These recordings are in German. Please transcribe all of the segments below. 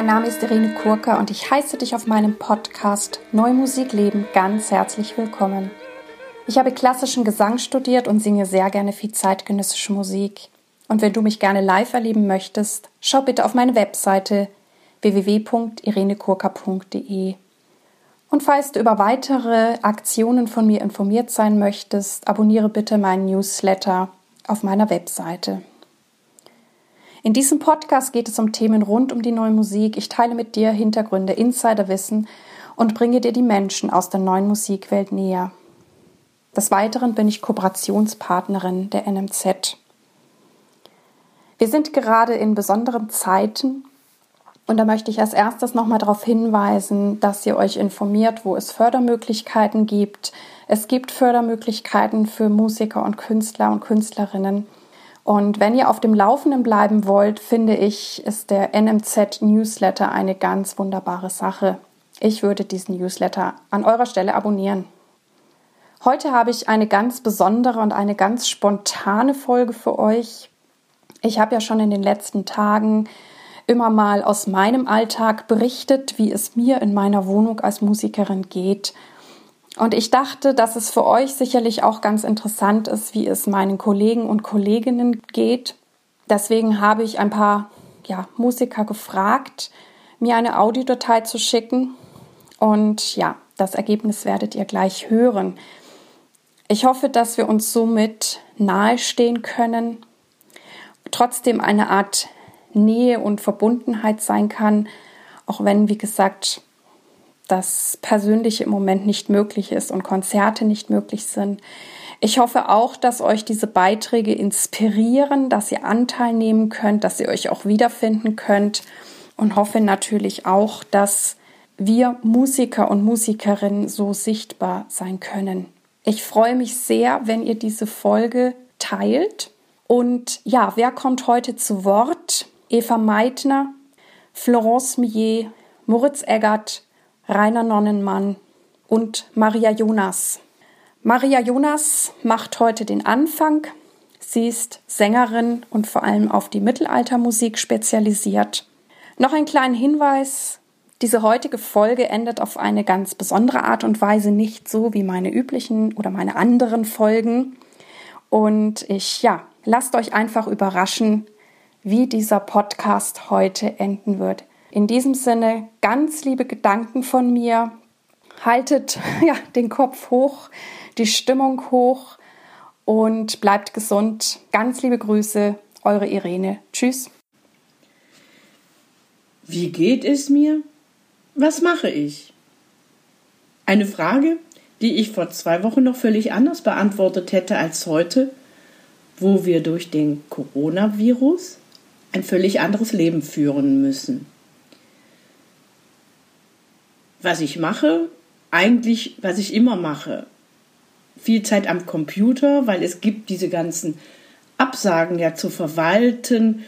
mein Name ist Irene Kurka und ich heiße dich auf meinem Podcast Neue Musik leben ganz herzlich willkommen. Ich habe klassischen Gesang studiert und singe sehr gerne viel zeitgenössische Musik. Und wenn du mich gerne live erleben möchtest, schau bitte auf meine Webseite www.irenekurka.de. Und falls du über weitere Aktionen von mir informiert sein möchtest, abonniere bitte meinen Newsletter auf meiner Webseite. In diesem Podcast geht es um Themen rund um die neue Musik. Ich teile mit dir Hintergründe, Insiderwissen und bringe dir die Menschen aus der neuen Musikwelt näher. Des Weiteren bin ich Kooperationspartnerin der NMZ. Wir sind gerade in besonderen Zeiten und da möchte ich als erstes nochmal darauf hinweisen, dass ihr euch informiert, wo es Fördermöglichkeiten gibt. Es gibt Fördermöglichkeiten für Musiker und Künstler und Künstlerinnen. Und wenn ihr auf dem Laufenden bleiben wollt, finde ich, ist der NMZ Newsletter eine ganz wunderbare Sache. Ich würde diesen Newsletter an eurer Stelle abonnieren. Heute habe ich eine ganz besondere und eine ganz spontane Folge für euch. Ich habe ja schon in den letzten Tagen immer mal aus meinem Alltag berichtet, wie es mir in meiner Wohnung als Musikerin geht und ich dachte, dass es für euch sicherlich auch ganz interessant ist, wie es meinen Kollegen und Kolleginnen geht. Deswegen habe ich ein paar ja, Musiker gefragt, mir eine Audiodatei zu schicken. Und ja, das Ergebnis werdet ihr gleich hören. Ich hoffe, dass wir uns somit nahestehen können, trotzdem eine Art Nähe und Verbundenheit sein kann, auch wenn, wie gesagt, das Persönliche im Moment nicht möglich ist und Konzerte nicht möglich sind. Ich hoffe auch, dass euch diese Beiträge inspirieren, dass ihr Anteil nehmen könnt, dass ihr euch auch wiederfinden könnt und hoffe natürlich auch, dass wir Musiker und Musikerinnen so sichtbar sein können. Ich freue mich sehr, wenn ihr diese Folge teilt. Und ja, wer kommt heute zu Wort? Eva Meitner, Florence Millet, Moritz Eggert, Rainer Nonnenmann und Maria Jonas. Maria Jonas macht heute den Anfang. Sie ist Sängerin und vor allem auf die Mittelaltermusik spezialisiert. Noch ein kleiner Hinweis. Diese heutige Folge endet auf eine ganz besondere Art und Weise, nicht so wie meine üblichen oder meine anderen Folgen. Und ich, ja, lasst euch einfach überraschen, wie dieser Podcast heute enden wird. In diesem Sinne ganz liebe Gedanken von mir. Haltet ja, den Kopf hoch, die Stimmung hoch und bleibt gesund. Ganz liebe Grüße, eure Irene. Tschüss. Wie geht es mir? Was mache ich? Eine Frage, die ich vor zwei Wochen noch völlig anders beantwortet hätte als heute, wo wir durch den Coronavirus ein völlig anderes Leben führen müssen was ich mache, eigentlich, was ich immer mache. Viel Zeit am Computer, weil es gibt diese ganzen Absagen ja zu verwalten,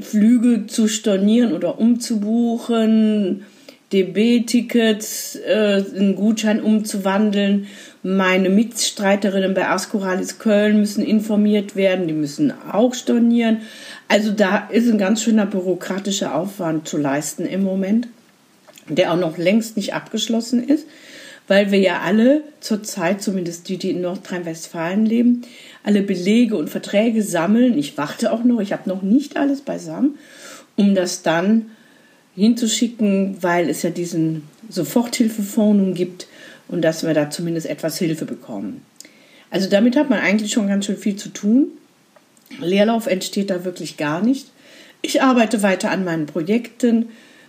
Flüge zu stornieren oder umzubuchen, DB-Tickets, äh, einen Gutschein umzuwandeln. Meine Mitstreiterinnen bei Ascoralis Köln müssen informiert werden, die müssen auch stornieren. Also da ist ein ganz schöner bürokratischer Aufwand zu leisten im Moment der auch noch längst nicht abgeschlossen ist, weil wir ja alle zurzeit, zumindest die, die in Nordrhein-Westfalen leben, alle Belege und Verträge sammeln. Ich warte auch noch, ich habe noch nicht alles beisammen, um das dann hinzuschicken, weil es ja diesen Soforthilfefonds nun gibt und dass wir da zumindest etwas Hilfe bekommen. Also damit hat man eigentlich schon ganz schön viel zu tun. Leerlauf entsteht da wirklich gar nicht. Ich arbeite weiter an meinen Projekten,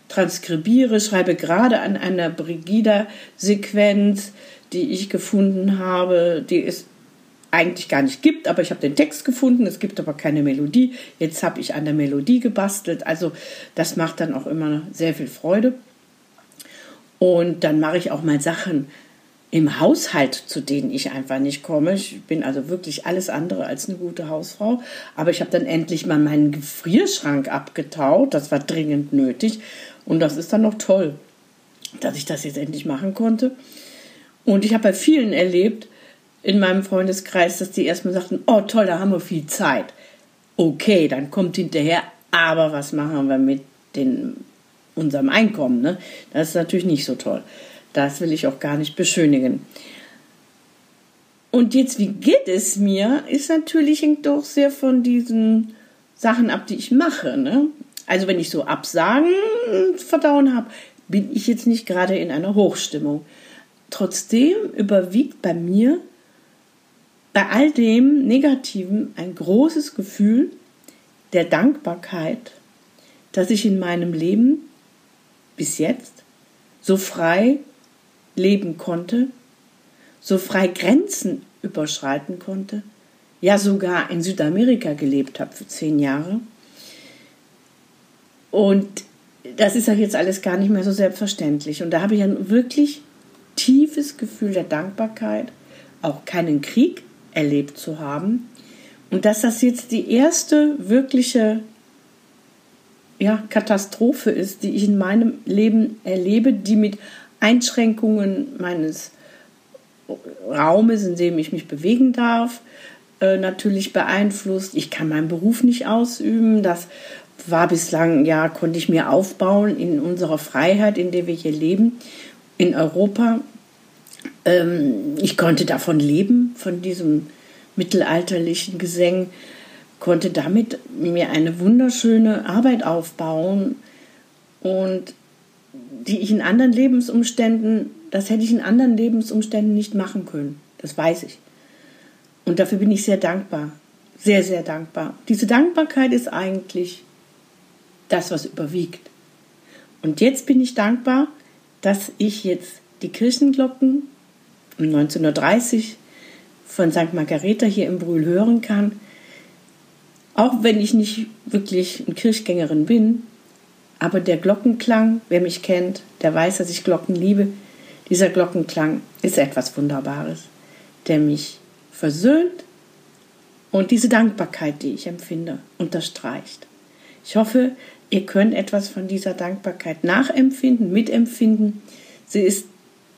transkribiere, schreibe gerade an einer Brigida-Sequenz, die ich gefunden habe, die es eigentlich gar nicht gibt, aber ich habe den Text gefunden, es gibt aber keine Melodie. Jetzt habe ich an der Melodie gebastelt, also das macht dann auch immer sehr viel Freude. Und dann mache ich auch mal Sachen im Haushalt, zu denen ich einfach nicht komme. Ich bin also wirklich alles andere als eine gute Hausfrau. Aber ich habe dann endlich mal meinen Gefrierschrank abgetaut. Das war dringend nötig. Und das ist dann noch toll, dass ich das jetzt endlich machen konnte. Und ich habe bei vielen erlebt in meinem Freundeskreis, dass die erstmal sagten, oh toll, da haben wir viel Zeit. Okay, dann kommt hinterher, aber was machen wir mit den unserem Einkommen. Ne? Das ist natürlich nicht so toll. Das will ich auch gar nicht beschönigen. Und jetzt, wie geht es mir, ist natürlich hängt doch sehr von diesen Sachen ab, die ich mache. Ne? Also wenn ich so Absagen verdauen habe, bin ich jetzt nicht gerade in einer Hochstimmung. Trotzdem überwiegt bei mir bei all dem Negativen ein großes Gefühl der Dankbarkeit, dass ich in meinem Leben bis jetzt so frei leben konnte, so frei Grenzen überschreiten konnte, ja sogar in Südamerika gelebt habe für zehn Jahre. Und das ist ja jetzt alles gar nicht mehr so selbstverständlich. Und da habe ich ein wirklich tiefes Gefühl der Dankbarkeit, auch keinen Krieg erlebt zu haben. Und dass das jetzt die erste wirkliche ja, Katastrophe ist, die ich in meinem Leben erlebe, die mit Einschränkungen meines Raumes, in dem ich mich bewegen darf, äh, natürlich beeinflusst. Ich kann meinen Beruf nicht ausüben. Das war bislang, ja, konnte ich mir aufbauen in unserer Freiheit, in der wir hier leben, in Europa. Ähm, ich konnte davon leben, von diesem mittelalterlichen Gesang, konnte damit mir eine wunderschöne Arbeit aufbauen und die ich in anderen Lebensumständen, das hätte ich in anderen Lebensumständen nicht machen können. Das weiß ich. Und dafür bin ich sehr dankbar. Sehr, sehr dankbar. Diese Dankbarkeit ist eigentlich das, was überwiegt. Und jetzt bin ich dankbar, dass ich jetzt die Kirchenglocken um 1930 von St. Margareta hier im Brühl hören kann. Auch wenn ich nicht wirklich eine Kirchgängerin bin, aber der Glockenklang, wer mich kennt, der weiß, dass ich Glocken liebe. Dieser Glockenklang ist etwas Wunderbares, der mich versöhnt und diese Dankbarkeit, die ich empfinde, unterstreicht. Ich hoffe, ihr könnt etwas von dieser Dankbarkeit nachempfinden, mitempfinden. Sie ist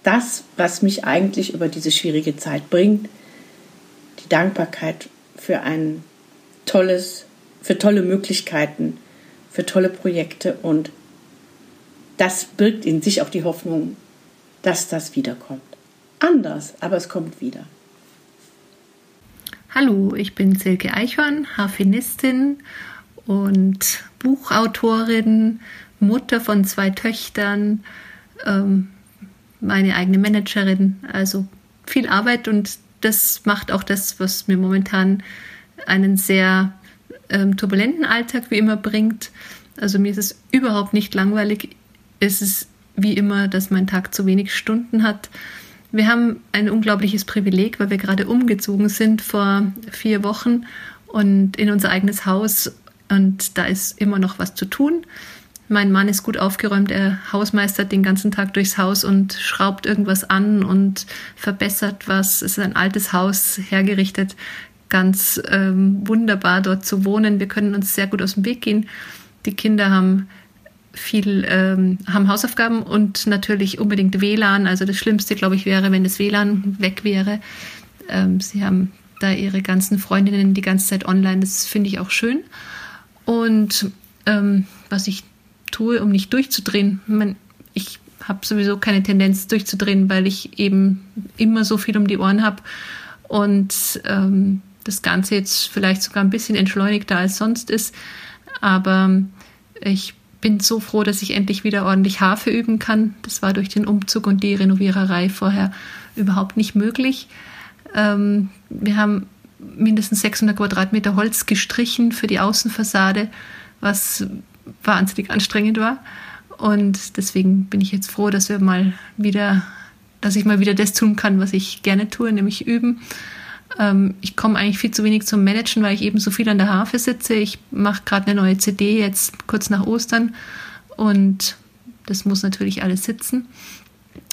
das, was mich eigentlich über diese schwierige Zeit bringt. Die Dankbarkeit für ein tolles, für tolle Möglichkeiten, für tolle Projekte und das birgt in sich auch die Hoffnung, dass das wiederkommt. Anders, aber es kommt wieder. Hallo, ich bin Silke Eichhorn, Harfenistin und Buchautorin, Mutter von zwei Töchtern, ähm, meine eigene Managerin. Also viel Arbeit und das macht auch das, was mir momentan einen sehr ähm, turbulenten Alltag wie immer bringt. Also mir ist es überhaupt nicht langweilig. Es ist wie immer, dass mein Tag zu wenig Stunden hat. Wir haben ein unglaubliches Privileg, weil wir gerade umgezogen sind vor vier Wochen und in unser eigenes Haus und da ist immer noch was zu tun. Mein Mann ist gut aufgeräumt, er hausmeistert den ganzen Tag durchs Haus und schraubt irgendwas an und verbessert was. Es ist ein altes Haus hergerichtet, ganz ähm, wunderbar dort zu wohnen. Wir können uns sehr gut aus dem Weg gehen. Die Kinder haben viel ähm, haben Hausaufgaben und natürlich unbedingt WLAN. Also das Schlimmste, glaube ich, wäre, wenn das WLAN weg wäre. Ähm, sie haben da ihre ganzen Freundinnen die ganze Zeit online. Das finde ich auch schön. Und ähm, was ich tue, um nicht durchzudrehen, man, ich habe sowieso keine Tendenz durchzudrehen, weil ich eben immer so viel um die Ohren habe und ähm, das Ganze jetzt vielleicht sogar ein bisschen entschleunigter als sonst ist. Aber ich bin so froh, dass ich endlich wieder ordentlich Harfe üben kann. Das war durch den Umzug und die Renoviererei vorher überhaupt nicht möglich. Ähm, wir haben mindestens 600 Quadratmeter Holz gestrichen für die Außenfassade, was wahnsinnig anstrengend war. Und deswegen bin ich jetzt froh, dass wir mal wieder, dass ich mal wieder das tun kann, was ich gerne tue, nämlich üben. Ähm, ich komme eigentlich viel zu wenig zum Managen, weil ich eben so viel an der Harfe sitze. Ich mache gerade eine neue CD jetzt kurz nach Ostern und das muss natürlich alles sitzen.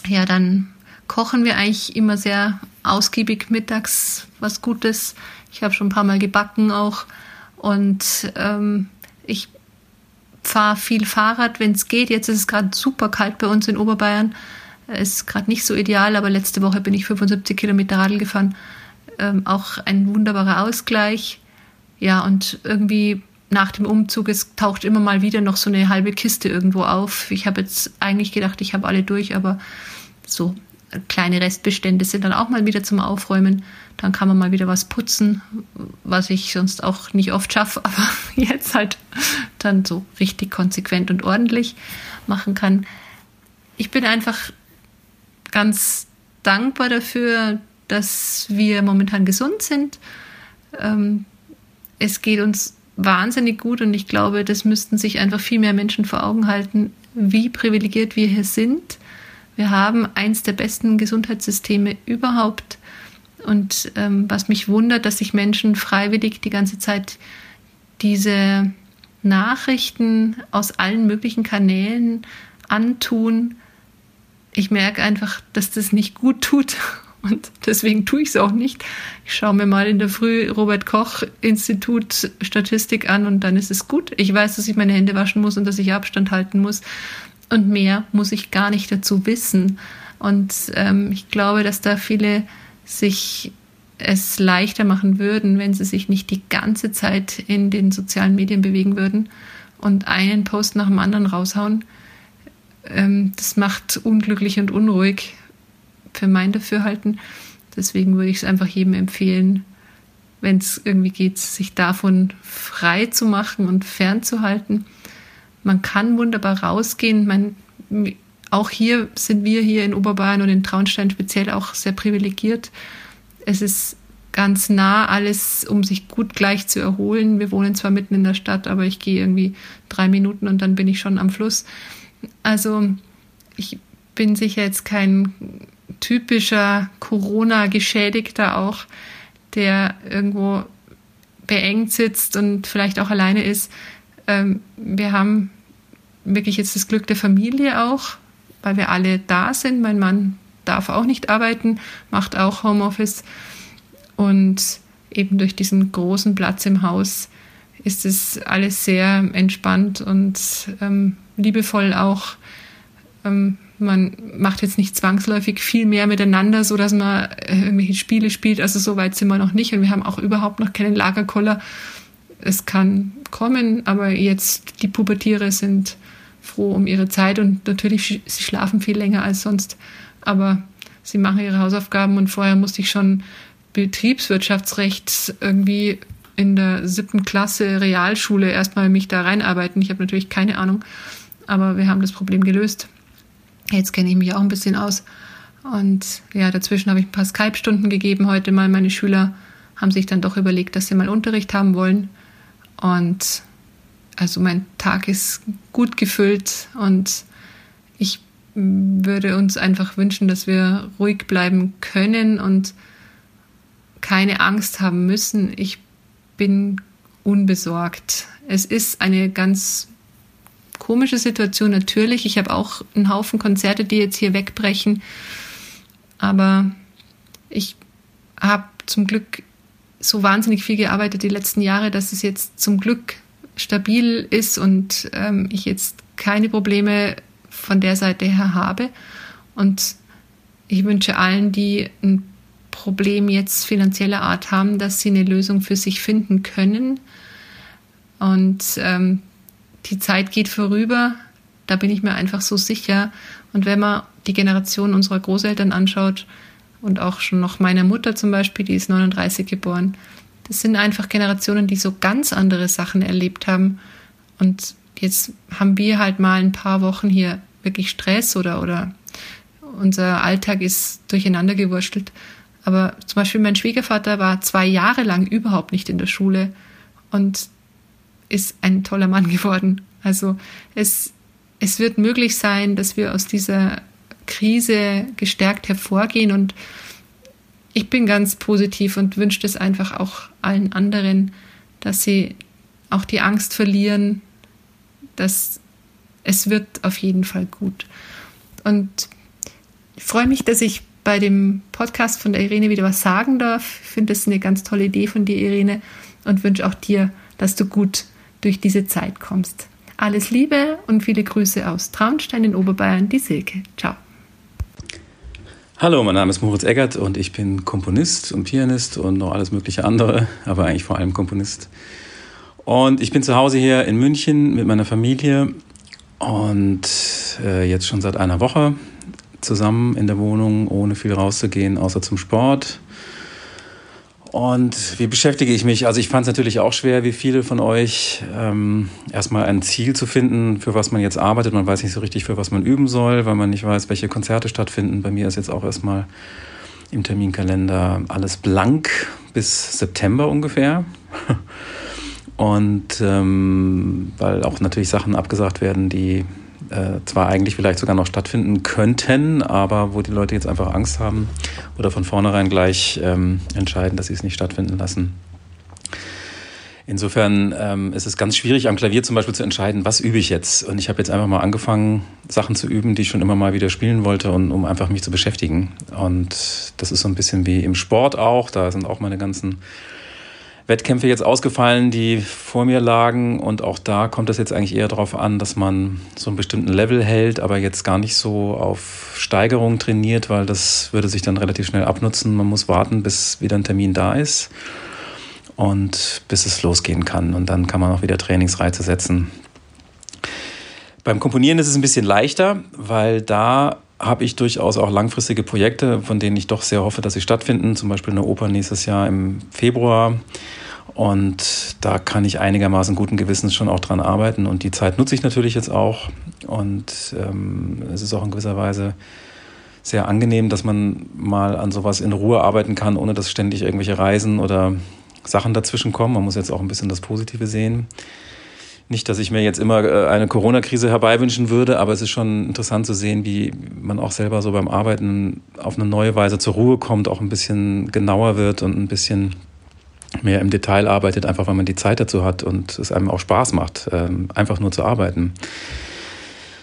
Ja, dann kochen wir eigentlich immer sehr ausgiebig mittags was Gutes. Ich habe schon ein paar Mal gebacken auch. Und ähm, ich fahre viel Fahrrad, wenn es geht. Jetzt ist es gerade super kalt bei uns in Oberbayern. Ist gerade nicht so ideal, aber letzte Woche bin ich 75 Kilometer Radl gefahren. Ähm, auch ein wunderbarer Ausgleich. Ja, und irgendwie nach dem Umzug, es taucht immer mal wieder noch so eine halbe Kiste irgendwo auf. Ich habe jetzt eigentlich gedacht, ich habe alle durch, aber so kleine Restbestände sind dann auch mal wieder zum Aufräumen. Dann kann man mal wieder was putzen, was ich sonst auch nicht oft schaffe, aber jetzt halt dann so richtig konsequent und ordentlich machen kann. Ich bin einfach ganz dankbar dafür, dass wir momentan gesund sind. Ähm, es geht uns wahnsinnig gut und ich glaube, das müssten sich einfach viel mehr Menschen vor Augen halten, wie privilegiert wir hier sind. Wir haben eins der besten Gesundheitssysteme überhaupt. Und ähm, was mich wundert, dass sich Menschen freiwillig die ganze Zeit diese Nachrichten aus allen möglichen Kanälen antun. Ich merke einfach, dass das nicht gut tut und deswegen tue ich es auch nicht. Ich schaue mir mal in der Früh Robert Koch Institut Statistik an und dann ist es gut. Ich weiß, dass ich meine Hände waschen muss und dass ich Abstand halten muss. Und mehr muss ich gar nicht dazu wissen. Und ähm, ich glaube, dass da viele sich es leichter machen würden, wenn sie sich nicht die ganze Zeit in den sozialen Medien bewegen würden und einen Post nach dem anderen raushauen. Ähm, das macht unglücklich und unruhig für mein Dafürhalten. Deswegen würde ich es einfach jedem empfehlen, wenn es irgendwie geht, sich davon frei zu machen und fernzuhalten. Man kann wunderbar rausgehen. Man, auch hier sind wir hier in Oberbayern und in Traunstein speziell auch sehr privilegiert. Es ist ganz nah alles, um sich gut gleich zu erholen. Wir wohnen zwar mitten in der Stadt, aber ich gehe irgendwie drei Minuten und dann bin ich schon am Fluss. Also ich bin sicher jetzt kein typischer Corona-Geschädigter auch, der irgendwo beengt sitzt und vielleicht auch alleine ist. Ähm, wir haben wirklich jetzt das Glück der Familie auch, weil wir alle da sind. Mein Mann darf auch nicht arbeiten, macht auch Homeoffice. Und eben durch diesen großen Platz im Haus ist es alles sehr entspannt und ähm, liebevoll auch. Ähm, man macht jetzt nicht zwangsläufig viel mehr miteinander, so dass man äh, irgendwelche Spiele spielt. Also so weit sind wir noch nicht und wir haben auch überhaupt noch keinen Lagerkoller. Es kann kommen, aber jetzt die Pubertiere sind froh um ihre Zeit und natürlich sie schlafen viel länger als sonst, aber sie machen ihre Hausaufgaben und vorher musste ich schon Betriebswirtschaftsrecht irgendwie in der siebten Klasse Realschule erstmal mich da reinarbeiten. Ich habe natürlich keine Ahnung, aber wir haben das Problem gelöst. Jetzt kenne ich mich auch ein bisschen aus. Und ja, dazwischen habe ich ein paar Skype-Stunden gegeben heute mal. Meine Schüler haben sich dann doch überlegt, dass sie mal Unterricht haben wollen. Und also mein Tag ist gut gefüllt und ich würde uns einfach wünschen, dass wir ruhig bleiben können und keine Angst haben müssen. Ich bin unbesorgt. Es ist eine ganz komische Situation natürlich. Ich habe auch einen Haufen Konzerte, die jetzt hier wegbrechen. Aber ich habe zum Glück so wahnsinnig viel gearbeitet die letzten Jahre, dass es jetzt zum Glück stabil ist und ähm, ich jetzt keine Probleme von der Seite her habe. Und ich wünsche allen, die ein Problem jetzt finanzieller Art haben, dass sie eine Lösung für sich finden können. Und ähm, die Zeit geht vorüber, da bin ich mir einfach so sicher. Und wenn man die Generation unserer Großeltern anschaut und auch schon noch meiner Mutter zum Beispiel, die ist 39 geboren, das sind einfach Generationen, die so ganz andere Sachen erlebt haben. Und jetzt haben wir halt mal ein paar Wochen hier wirklich Stress oder, oder unser Alltag ist durcheinander gewurstelt. Aber zum Beispiel mein Schwiegervater war zwei Jahre lang überhaupt nicht in der Schule und ist ein toller Mann geworden. Also es, es wird möglich sein, dass wir aus dieser Krise gestärkt hervorgehen und ich bin ganz positiv und wünsche es einfach auch allen anderen, dass sie auch die Angst verlieren, dass es wird auf jeden Fall gut. Und ich freue mich, dass ich bei dem Podcast von der Irene wieder was sagen darf. Ich finde das eine ganz tolle Idee von dir, Irene, und wünsche auch dir, dass du gut durch diese Zeit kommst. Alles Liebe und viele Grüße aus Traunstein in Oberbayern, die Silke. Ciao. Hallo, mein Name ist Moritz Eggert und ich bin Komponist und Pianist und noch alles mögliche andere, aber eigentlich vor allem Komponist. Und ich bin zu Hause hier in München mit meiner Familie und äh, jetzt schon seit einer Woche zusammen in der Wohnung, ohne viel rauszugehen, außer zum Sport. Und wie beschäftige ich mich? Also ich fand es natürlich auch schwer, wie viele von euch, ähm, erstmal ein Ziel zu finden, für was man jetzt arbeitet. Man weiß nicht so richtig, für was man üben soll, weil man nicht weiß, welche Konzerte stattfinden. Bei mir ist jetzt auch erstmal im Terminkalender alles blank bis September ungefähr. Und ähm, weil auch natürlich Sachen abgesagt werden, die äh, zwar eigentlich vielleicht sogar noch stattfinden könnten, aber wo die Leute jetzt einfach Angst haben oder von vornherein gleich ähm, entscheiden, dass sie es nicht stattfinden lassen. Insofern ähm, ist es ganz schwierig, am Klavier zum Beispiel zu entscheiden, was übe ich jetzt. Und ich habe jetzt einfach mal angefangen, Sachen zu üben, die ich schon immer mal wieder spielen wollte, und, um einfach mich zu beschäftigen. Und das ist so ein bisschen wie im Sport auch. Da sind auch meine ganzen Wettkämpfe jetzt ausgefallen, die vor mir lagen. Und auch da kommt es jetzt eigentlich eher darauf an, dass man so einen bestimmten Level hält, aber jetzt gar nicht so auf Steigerung trainiert, weil das würde sich dann relativ schnell abnutzen. Man muss warten, bis wieder ein Termin da ist und bis es losgehen kann. Und dann kann man auch wieder Trainingsreize setzen. Beim Komponieren ist es ein bisschen leichter, weil da habe ich durchaus auch langfristige Projekte, von denen ich doch sehr hoffe, dass sie stattfinden. Zum Beispiel eine Oper nächstes Jahr im Februar. Und da kann ich einigermaßen guten Gewissens schon auch dran arbeiten. Und die Zeit nutze ich natürlich jetzt auch. Und ähm, es ist auch in gewisser Weise sehr angenehm, dass man mal an sowas in Ruhe arbeiten kann, ohne dass ständig irgendwelche Reisen oder Sachen dazwischen kommen. Man muss jetzt auch ein bisschen das Positive sehen. Nicht, dass ich mir jetzt immer äh, eine Corona-Krise herbeiwünschen würde, aber es ist schon interessant zu sehen, wie man auch selber so beim Arbeiten auf eine neue Weise zur Ruhe kommt, auch ein bisschen genauer wird und ein bisschen mehr im Detail arbeitet, einfach weil man die Zeit dazu hat und es einem auch Spaß macht, ähm, einfach nur zu arbeiten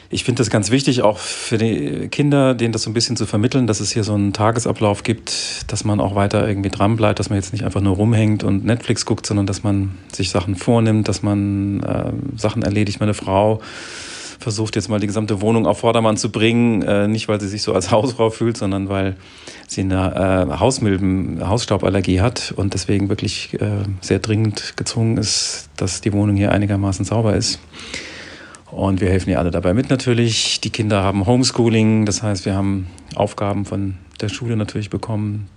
ich finde das ganz wichtig, auch für die Kinder, denen das so ein bisschen zu vermitteln, dass es hier so einen Tagesablauf gibt, dass man auch weiter irgendwie dran bleibt, dass man jetzt nicht einfach nur rumhängt und Netflix guckt, sondern dass man sich Sachen vornimmt, dass man äh, Sachen erledigt. Meine Frau versucht jetzt mal die gesamte Wohnung auf Vordermann zu bringen, äh, nicht weil sie sich so als Hausfrau fühlt, sondern weil sie eine äh, Hausmilben, Hausstauballergie hat und deswegen wirklich äh, sehr dringend gezwungen ist, dass die Wohnung hier einigermaßen sauber ist. Und wir helfen ihr alle dabei mit natürlich. Die Kinder haben Homeschooling, das heißt, wir haben Aufgaben von der Schule natürlich bekommen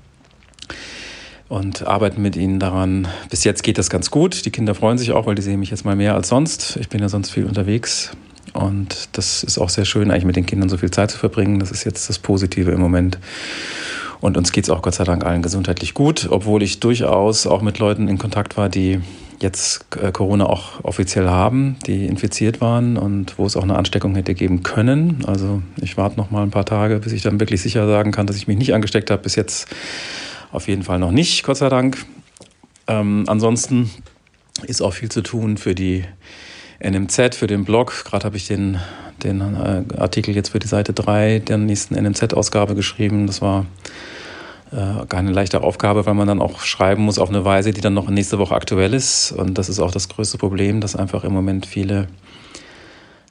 und arbeiten mit ihnen daran. Bis jetzt geht das ganz gut. Die Kinder freuen sich auch, weil die sehen mich jetzt mal mehr als sonst. Ich bin ja sonst viel unterwegs. Und das ist auch sehr schön, eigentlich mit den Kindern so viel Zeit zu verbringen. Das ist jetzt das Positive im Moment. Und uns geht es auch Gott sei Dank allen gesundheitlich gut, obwohl ich durchaus auch mit Leuten in Kontakt war, die jetzt äh, Corona auch offiziell haben, die infiziert waren und wo es auch eine Ansteckung hätte geben können. Also ich warte noch mal ein paar Tage, bis ich dann wirklich sicher sagen kann, dass ich mich nicht angesteckt habe. Bis jetzt auf jeden Fall noch nicht, Gott sei Dank. Ähm, ansonsten ist auch viel zu tun für die NMZ, für den Blog. Gerade habe ich den, den äh, Artikel jetzt für die Seite 3 der nächsten NMZ-Ausgabe geschrieben. Das war äh, keine leichte Aufgabe, weil man dann auch schreiben muss auf eine Weise, die dann noch nächste Woche aktuell ist. Und das ist auch das größte Problem, dass einfach im Moment viele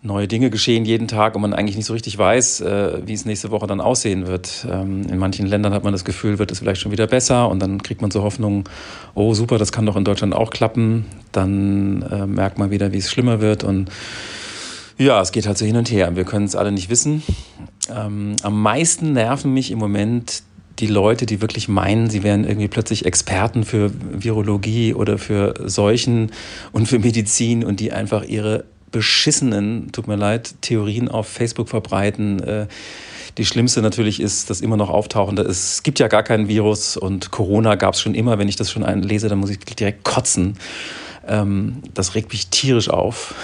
neue Dinge geschehen jeden Tag und man eigentlich nicht so richtig weiß, äh, wie es nächste Woche dann aussehen wird. Ähm, in manchen Ländern hat man das Gefühl, wird es vielleicht schon wieder besser und dann kriegt man so Hoffnung, oh super, das kann doch in Deutschland auch klappen. Dann äh, merkt man wieder, wie es schlimmer wird und ja, es geht halt so hin und her. Wir können es alle nicht wissen. Ähm, am meisten nerven mich im Moment die Leute, die wirklich meinen, sie wären irgendwie plötzlich Experten für Virologie oder für Seuchen und für Medizin und die einfach ihre beschissenen, tut mir leid, Theorien auf Facebook verbreiten. Äh, die schlimmste natürlich ist, dass immer noch auftauchende es gibt ja gar keinen Virus und Corona gab es schon immer. Wenn ich das schon lese, dann muss ich direkt kotzen. Ähm, das regt mich tierisch auf.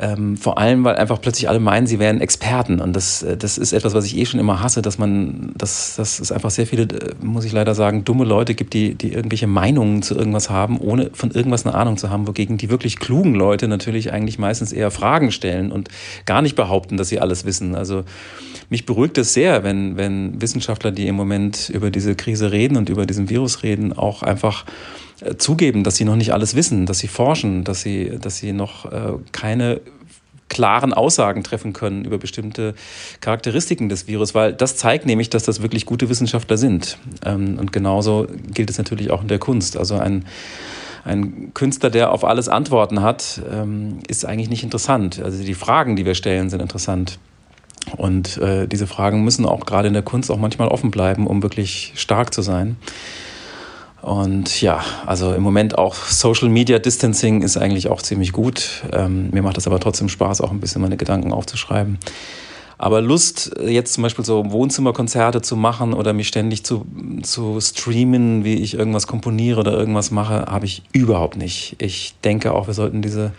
Ähm, vor allem, weil einfach plötzlich alle meinen, sie wären Experten. Und das, äh, das ist etwas, was ich eh schon immer hasse, dass man, dass, dass es einfach sehr viele, äh, muss ich leider sagen, dumme Leute gibt, die, die irgendwelche Meinungen zu irgendwas haben, ohne von irgendwas eine Ahnung zu haben, wogegen die wirklich klugen Leute natürlich eigentlich meistens eher Fragen stellen und gar nicht behaupten, dass sie alles wissen. Also mich beruhigt es sehr, wenn, wenn Wissenschaftler, die im Moment über diese Krise reden und über diesen Virus reden, auch einfach zugeben, dass sie noch nicht alles wissen, dass sie forschen, dass sie, dass sie noch äh, keine klaren Aussagen treffen können über bestimmte Charakteristiken des Virus, weil das zeigt nämlich, dass das wirklich gute Wissenschaftler sind. Ähm, und genauso gilt es natürlich auch in der Kunst. Also ein, ein Künstler, der auf alles Antworten hat, ähm, ist eigentlich nicht interessant. Also die Fragen, die wir stellen, sind interessant. Und äh, diese Fragen müssen auch gerade in der Kunst auch manchmal offen bleiben, um wirklich stark zu sein. Und ja, also im Moment auch Social Media Distancing ist eigentlich auch ziemlich gut. Ähm, mir macht es aber trotzdem Spaß, auch ein bisschen meine Gedanken aufzuschreiben. Aber Lust, jetzt zum Beispiel so Wohnzimmerkonzerte zu machen oder mich ständig zu, zu streamen, wie ich irgendwas komponiere oder irgendwas mache, habe ich überhaupt nicht. Ich denke auch, wir sollten diese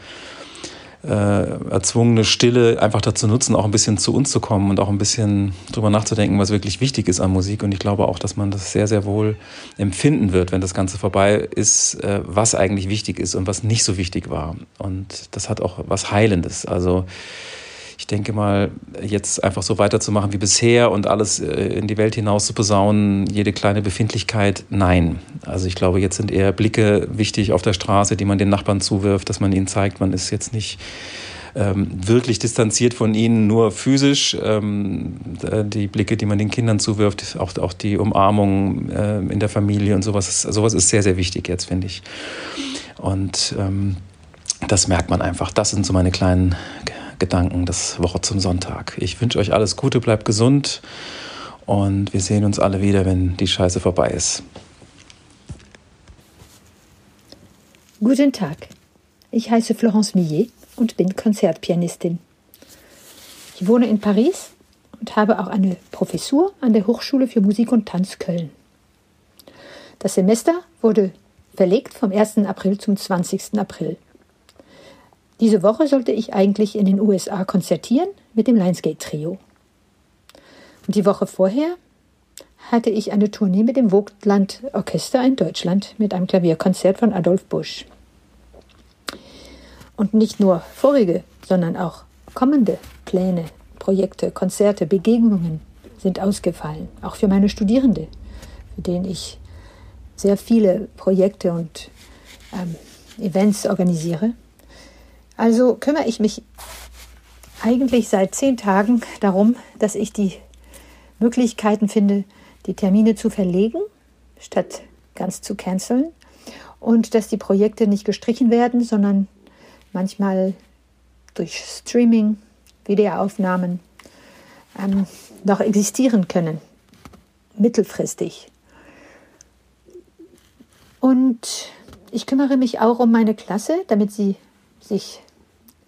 äh, erzwungene Stille einfach dazu nutzen, auch ein bisschen zu uns zu kommen und auch ein bisschen drüber nachzudenken, was wirklich wichtig ist an Musik. Und ich glaube auch, dass man das sehr, sehr wohl empfinden wird, wenn das Ganze vorbei ist, äh, was eigentlich wichtig ist und was nicht so wichtig war. Und das hat auch was Heilendes. Also ich denke mal, jetzt einfach so weiterzumachen wie bisher und alles äh, in die Welt hinaus zu posaunen, jede kleine Befindlichkeit, nein. Also ich glaube, jetzt sind eher Blicke wichtig auf der Straße, die man den Nachbarn zuwirft, dass man ihnen zeigt, man ist jetzt nicht ähm, wirklich distanziert von ihnen, nur physisch. Ähm, die Blicke, die man den Kindern zuwirft, auch, auch die Umarmung äh, in der Familie und sowas, sowas ist sehr, sehr wichtig jetzt, finde ich. Und ähm, das merkt man einfach. Das sind so meine kleinen Gedanken das Woche zum Sonntag. Ich wünsche euch alles Gute, bleibt gesund und wir sehen uns alle wieder, wenn die Scheiße vorbei ist. Guten Tag. Ich heiße Florence Millet und bin Konzertpianistin. Ich wohne in Paris und habe auch eine Professur an der Hochschule für Musik und Tanz Köln. Das Semester wurde verlegt vom 1. April zum 20. April. Diese Woche sollte ich eigentlich in den USA konzertieren mit dem Lionsgate Trio. Und die Woche vorher hatte ich eine Tournee mit dem Vogtland Orchester in Deutschland mit einem Klavierkonzert von Adolf Busch. Und nicht nur vorige, sondern auch kommende Pläne, Projekte, Konzerte, Begegnungen sind ausgefallen, auch für meine Studierende, für denen ich sehr viele Projekte und ähm, Events organisiere. Also kümmere ich mich eigentlich seit zehn Tagen darum, dass ich die Möglichkeiten finde, die Termine zu verlegen, statt ganz zu canceln. Und dass die Projekte nicht gestrichen werden, sondern manchmal durch Streaming, Videoaufnahmen ähm, noch existieren können, mittelfristig. Und ich kümmere mich auch um meine Klasse, damit sie sich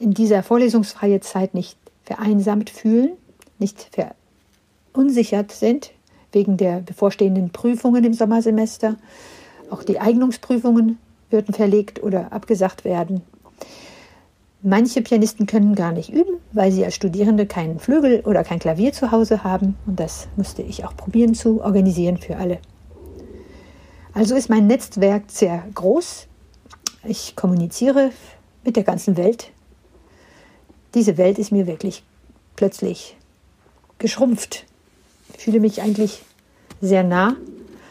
in dieser vorlesungsfreie Zeit nicht vereinsamt fühlen, nicht verunsichert sind wegen der bevorstehenden Prüfungen im Sommersemester. Auch die Eignungsprüfungen würden verlegt oder abgesagt werden. Manche Pianisten können gar nicht üben, weil sie als Studierende keinen Flügel oder kein Klavier zu Hause haben. Und das musste ich auch probieren zu organisieren für alle. Also ist mein Netzwerk sehr groß. Ich kommuniziere mit der ganzen Welt diese Welt ist mir wirklich plötzlich geschrumpft. Ich fühle mich eigentlich sehr nah,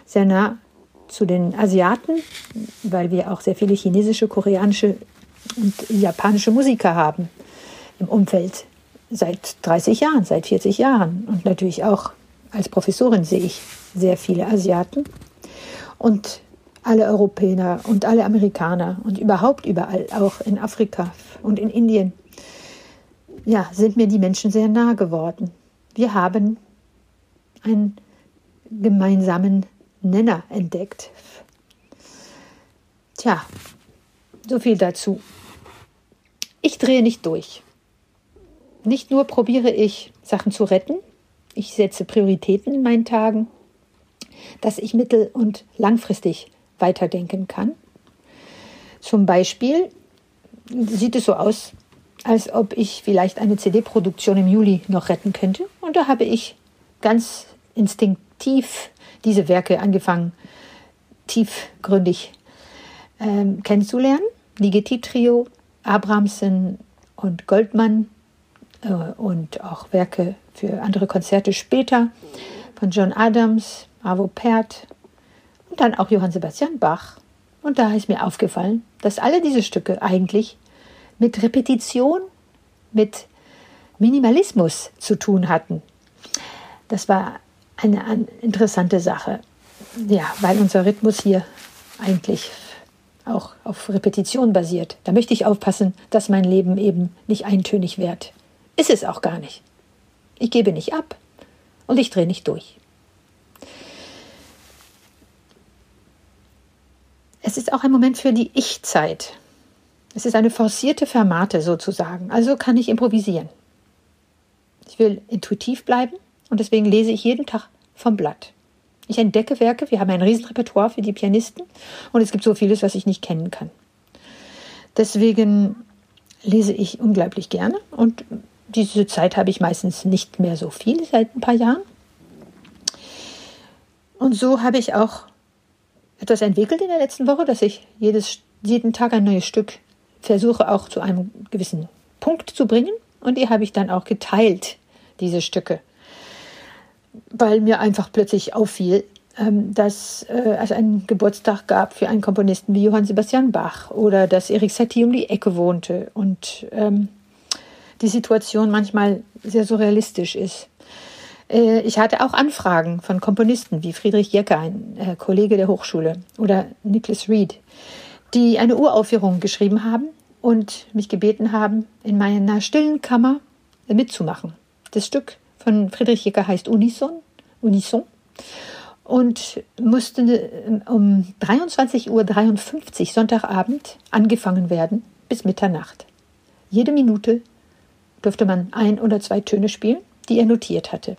sehr nah zu den Asiaten, weil wir auch sehr viele chinesische, koreanische und japanische Musiker haben im Umfeld seit 30 Jahren, seit 40 Jahren. Und natürlich auch als Professorin sehe ich sehr viele Asiaten und alle Europäer und alle Amerikaner und überhaupt überall, auch in Afrika und in Indien ja, sind mir die Menschen sehr nahe geworden. Wir haben einen gemeinsamen Nenner entdeckt. Tja, so viel dazu. Ich drehe nicht durch. Nicht nur probiere ich Sachen zu retten, ich setze Prioritäten in meinen Tagen, dass ich mittel- und langfristig weiterdenken kann. Zum Beispiel sieht es so aus, als ob ich vielleicht eine CD-Produktion im Juli noch retten könnte. Und da habe ich ganz instinktiv diese Werke angefangen, tiefgründig ähm, kennenzulernen. Ligeti-Trio, Abramsen und Goldmann äh, und auch Werke für andere Konzerte später von John Adams, Avo Pärt und dann auch Johann Sebastian Bach. Und da ist mir aufgefallen, dass alle diese Stücke eigentlich mit Repetition, mit Minimalismus zu tun hatten. Das war eine interessante Sache. Ja, weil unser Rhythmus hier eigentlich auch auf Repetition basiert. Da möchte ich aufpassen, dass mein Leben eben nicht eintönig wird. Ist es auch gar nicht. Ich gebe nicht ab und ich drehe nicht durch. Es ist auch ein Moment für die Ich-Zeit. Es ist eine forcierte Fermate sozusagen. Also kann ich improvisieren. Ich will intuitiv bleiben und deswegen lese ich jeden Tag vom Blatt. Ich entdecke Werke, wir haben ein Riesenrepertoire für die Pianisten und es gibt so vieles, was ich nicht kennen kann. Deswegen lese ich unglaublich gerne und diese Zeit habe ich meistens nicht mehr so viel seit ein paar Jahren. Und so habe ich auch etwas entwickelt in der letzten Woche, dass ich jedes, jeden Tag ein neues Stück versuche auch zu einem gewissen Punkt zu bringen. Und die habe ich dann auch geteilt, diese Stücke weil mir einfach plötzlich auffiel, ähm, dass äh, es einen Geburtstag gab für einen Komponisten wie Johann Sebastian Bach oder dass Erik Satie um die Ecke wohnte und ähm, die Situation manchmal sehr surrealistisch ist. Äh, ich hatte auch Anfragen von Komponisten wie Friedrich Jecker, ein äh, Kollege der Hochschule, oder Nicholas Reed, die eine Uraufführung geschrieben haben und mich gebeten haben, in meiner stillen Kammer mitzumachen. Das Stück von Friedrich Jäger heißt Unison, Unison und musste äh, um 23.53 Uhr Sonntagabend angefangen werden bis Mitternacht. Jede Minute durfte man ein oder zwei Töne spielen, die er notiert hatte.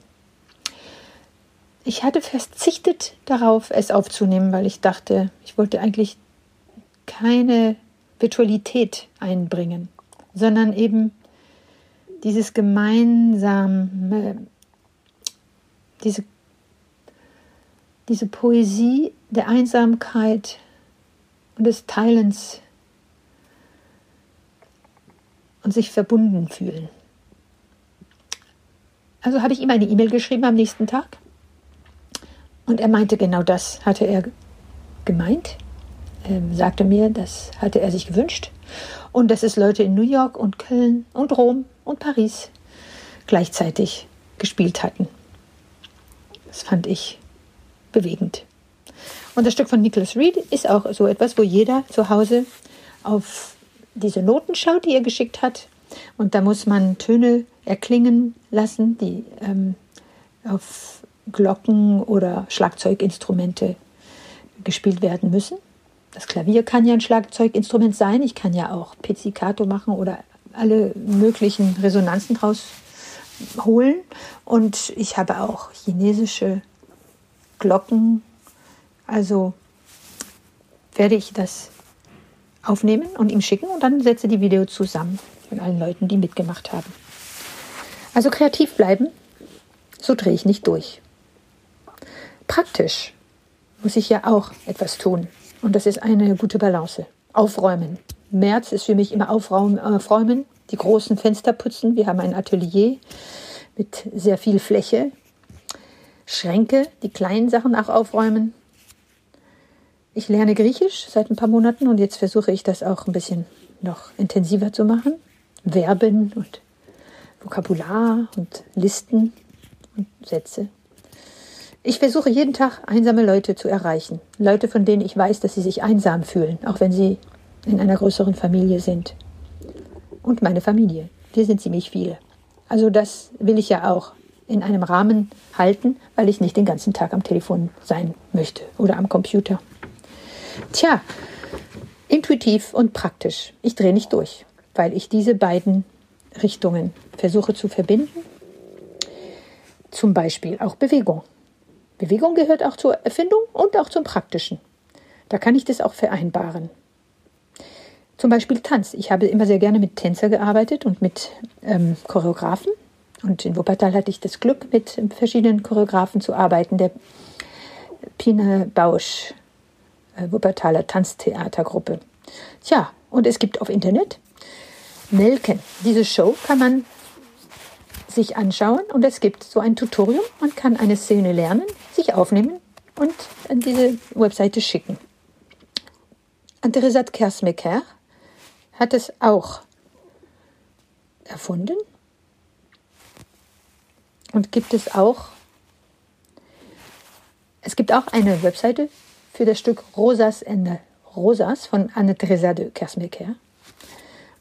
Ich hatte verzichtet darauf, es aufzunehmen, weil ich dachte, ich wollte eigentlich keine Virtualität einbringen, sondern eben dieses gemeinsame, diese, diese Poesie der Einsamkeit und des Teilens und sich verbunden fühlen. Also habe ich ihm eine E-Mail geschrieben am nächsten Tag und er meinte, genau das hatte er gemeint, ähm, sagte mir, das hatte er sich gewünscht und dass es Leute in New York und Köln und Rom und Paris gleichzeitig gespielt hatten. Das fand ich bewegend. Und das Stück von Nicholas Reed ist auch so etwas, wo jeder zu Hause auf diese Noten schaut, die er geschickt hat. Und da muss man Töne erklingen lassen, die ähm, auf Glocken oder Schlagzeuginstrumente gespielt werden müssen. Das Klavier kann ja ein Schlagzeuginstrument sein. Ich kann ja auch Pizzicato machen oder alle möglichen Resonanzen draus holen. Und ich habe auch chinesische Glocken. Also werde ich das aufnehmen und ihm schicken und dann setze die Video zusammen mit allen Leuten, die mitgemacht haben. Also kreativ bleiben, so drehe ich nicht durch. Praktisch muss ich ja auch etwas tun. Und das ist eine gute Balance. Aufräumen. März ist für mich immer Aufräumen, äh, die großen Fenster putzen. Wir haben ein Atelier mit sehr viel Fläche. Schränke, die kleinen Sachen auch aufräumen. Ich lerne Griechisch seit ein paar Monaten und jetzt versuche ich das auch ein bisschen noch intensiver zu machen. Verben und Vokabular und Listen und Sätze. Ich versuche jeden Tag einsame Leute zu erreichen. Leute, von denen ich weiß, dass sie sich einsam fühlen, auch wenn sie in einer größeren Familie sind. Und meine Familie. Wir sind ziemlich viele. Also das will ich ja auch in einem Rahmen halten, weil ich nicht den ganzen Tag am Telefon sein möchte oder am Computer. Tja, intuitiv und praktisch. Ich drehe nicht durch, weil ich diese beiden Richtungen versuche zu verbinden. Zum Beispiel auch Bewegung. Bewegung gehört auch zur Erfindung und auch zum Praktischen. Da kann ich das auch vereinbaren. Zum Beispiel Tanz. Ich habe immer sehr gerne mit Tänzer gearbeitet und mit ähm, Choreografen. Und in Wuppertal hatte ich das Glück, mit verschiedenen Choreografen zu arbeiten. Der Pina Bausch, äh, Wuppertaler Tanztheatergruppe. Tja, und es gibt auf Internet Nelken. Diese Show kann man sich anschauen und es gibt so ein Tutorium. Man kann eine Szene lernen, sich aufnehmen und an diese Webseite schicken. Andresat Kersmeker hat es auch erfunden und gibt es auch es gibt auch eine Webseite für das Stück Rosas Ende, Rosas von Anne-Theresa de Kersmaker.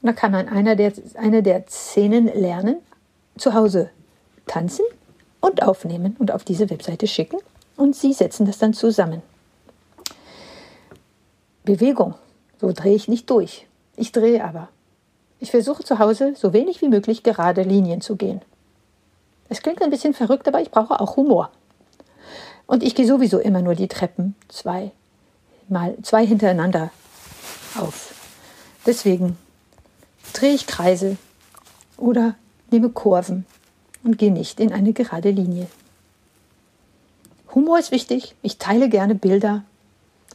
Und da kann man einer der, eine der Szenen lernen, zu Hause tanzen und aufnehmen und auf diese Webseite schicken. Und sie setzen das dann zusammen. Bewegung, so drehe ich nicht durch. Ich drehe aber. Ich versuche zu Hause so wenig wie möglich gerade Linien zu gehen. Es klingt ein bisschen verrückt, aber ich brauche auch Humor. Und ich gehe sowieso immer nur die Treppen zwei, mal zwei hintereinander auf. Deswegen drehe ich Kreise oder nehme Kurven und gehe nicht in eine gerade Linie. Humor ist wichtig. Ich teile gerne Bilder,